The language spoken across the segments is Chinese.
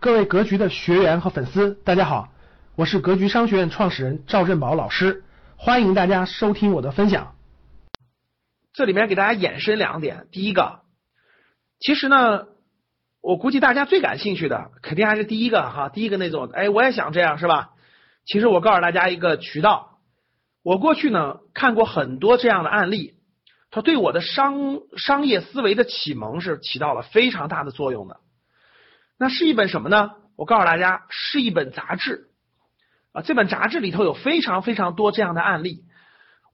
各位格局的学员和粉丝，大家好，我是格局商学院创始人赵振宝老师，欢迎大家收听我的分享。这里面给大家延伸两点，第一个，其实呢，我估计大家最感兴趣的肯定还是第一个哈，第一个那种，哎，我也想这样是吧？其实我告诉大家一个渠道，我过去呢看过很多这样的案例，它对我的商商业思维的启蒙是起到了非常大的作用的。那是一本什么呢？我告诉大家，是一本杂志啊。这本杂志里头有非常非常多这样的案例。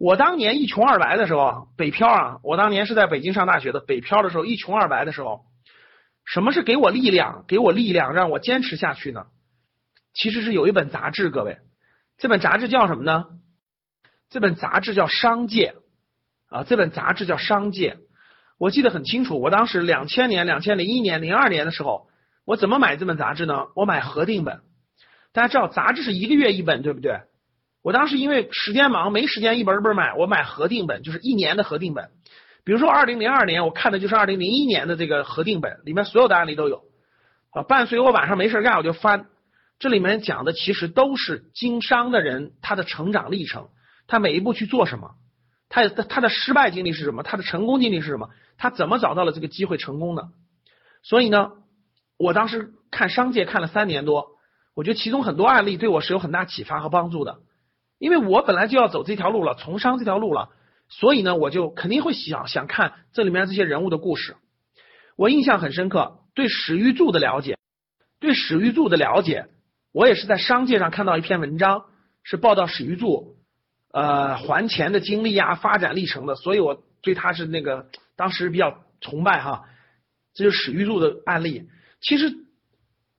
我当年一穷二白的时候，北漂啊，我当年是在北京上大学的。北漂的时候，一穷二白的时候，什么是给我力量？给我力量让我坚持下去呢？其实是有一本杂志，各位，这本杂志叫什么呢？这本杂志叫《商界》啊。这本杂志叫《商界》，我记得很清楚。我当时两千年、两千零一年、零二年的时候。我怎么买这本杂志呢？我买合订本，大家知道杂志是一个月一本，对不对？我当时因为时间忙，没时间一本一本买，我买合订本，就是一年的合订本。比如说二零零二年，我看的就是二零零一年的这个合订本，里面所有的案例都有。啊，伴随我晚上没事干，我就翻，这里面讲的其实都是经商的人他的成长历程，他每一步去做什么，他他的失败经历是什么，他的成功经历是什么，他怎么找到了这个机会成功的？所以呢？我当时看商界看了三年多，我觉得其中很多案例对我是有很大启发和帮助的，因为我本来就要走这条路了，从商这条路了，所以呢，我就肯定会想想看这里面这些人物的故事。我印象很深刻，对史玉柱的了解，对史玉柱的了解，我也是在商界上看到一篇文章，是报道史玉柱呃还钱的经历啊，发展历程的，所以我对他是那个当时比较崇拜哈，这就是史玉柱的案例。其实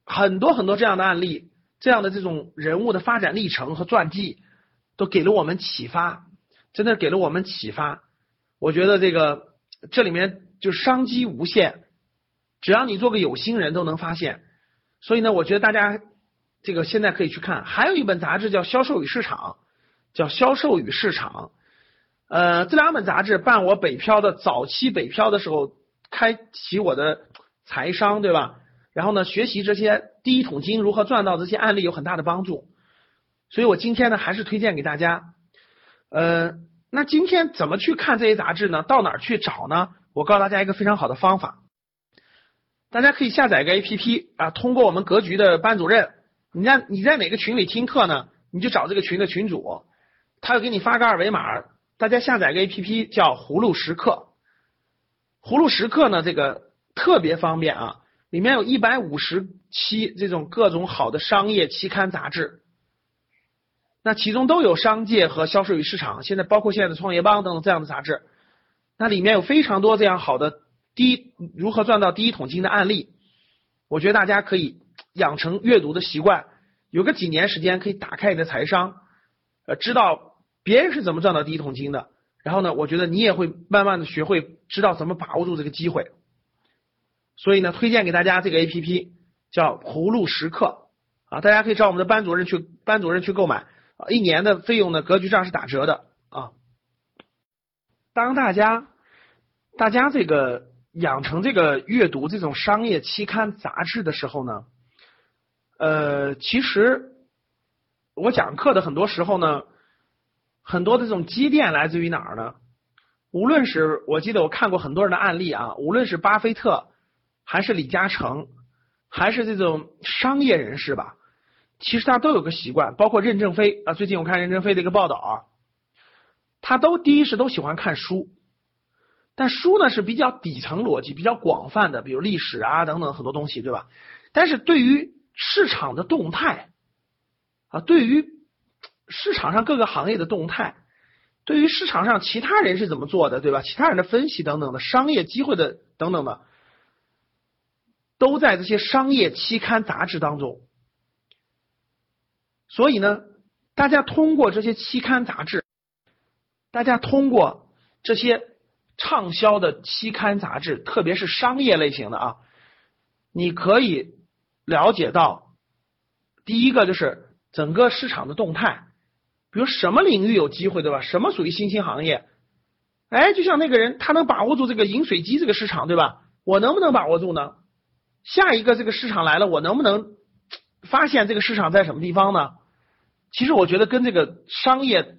很多很多这样的案例，这样的这种人物的发展历程和传记，都给了我们启发，真的给了我们启发。我觉得这个这里面就商机无限，只要你做个有心人都能发现。所以呢，我觉得大家这个现在可以去看。还有一本杂志叫《销售与市场》，叫《销售与市场》。呃，这两本杂志办我北漂的早期北漂的时候，开启我的财商，对吧？然后呢，学习这些第一桶金如何赚到这些案例有很大的帮助，所以我今天呢还是推荐给大家。呃，那今天怎么去看这些杂志呢？到哪儿去找呢？我告诉大家一个非常好的方法，大家可以下载一个 A P P 啊，通过我们格局的班主任，你在你在哪个群里听课呢？你就找这个群的群主，他会给你发个二维码，大家下载个 A P P 叫葫芦时刻。葫芦时刻呢，这个特别方便啊。里面有一百五十期这种各种好的商业期刊杂志，那其中都有商界和销售与市场，现在包括现在的创业邦等等这样的杂志，那里面有非常多这样好的第一如何赚到第一桶金的案例，我觉得大家可以养成阅读的习惯，有个几年时间可以打开你的财商，呃，知道别人是怎么赚到第一桶金的，然后呢，我觉得你也会慢慢的学会知道怎么把握住这个机会。所以呢，推荐给大家这个 A P P 叫葫芦时刻啊，大家可以找我们的班主任去班主任去购买啊，一年的费用呢，格局上是打折的啊。当大家大家这个养成这个阅读这种商业期刊杂志的时候呢，呃，其实我讲课的很多时候呢，很多的这种积淀来自于哪儿呢？无论是我记得我看过很多人的案例啊，无论是巴菲特。还是李嘉诚，还是这种商业人士吧，其实他都有个习惯，包括任正非啊。最近我看任正非的一个报道啊，他都第一是都喜欢看书，但书呢是比较底层逻辑、比较广泛的，比如历史啊等等很多东西，对吧？但是对于市场的动态啊，对于市场上各个行业的动态，对于市场上其他人是怎么做的，对吧？其他人的分析等等的商业机会的等等的。都在这些商业期刊杂志当中，所以呢，大家通过这些期刊杂志，大家通过这些畅销的期刊杂志，特别是商业类型的啊，你可以了解到，第一个就是整个市场的动态，比如什么领域有机会，对吧？什么属于新兴行业？哎，就像那个人，他能把握住这个饮水机这个市场，对吧？我能不能把握住呢？下一个这个市场来了，我能不能发现这个市场在什么地方呢？其实我觉得跟这个商业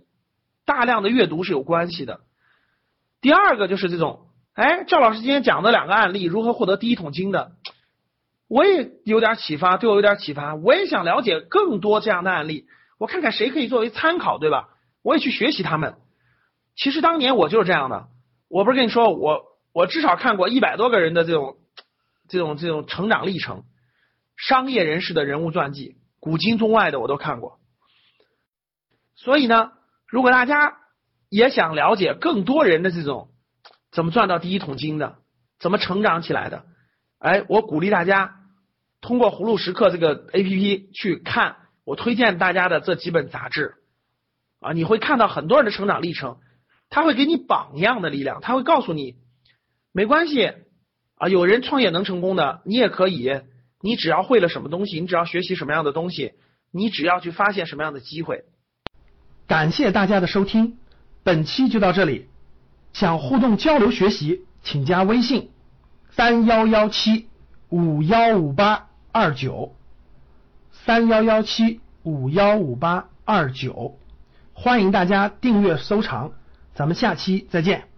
大量的阅读是有关系的。第二个就是这种，哎，赵老师今天讲的两个案例，如何获得第一桶金的，我也有点启发，对我有点启发，我也想了解更多这样的案例，我看看谁可以作为参考，对吧？我也去学习他们。其实当年我就是这样的，我不是跟你说，我我至少看过一百多个人的这种这种这种成长历程，商业人士的人物传记，古今中外的我都看过。所以呢，如果大家也想了解更多人的这种怎么赚到第一桶金的，怎么成长起来的，哎，我鼓励大家通过葫芦时刻这个 A P P 去看我推荐大家的这几本杂志啊，你会看到很多人的成长历程，他会给你榜样的力量，他会告诉你没关系啊，有人创业能成功的，你也可以，你只要会了什么东西，你只要学习什么样的东西，你只要去发现什么样的机会。感谢大家的收听，本期就到这里。想互动交流学习，请加微信三幺幺七五幺五八二九三幺幺七五幺五八二九，欢迎大家订阅收藏，咱们下期再见。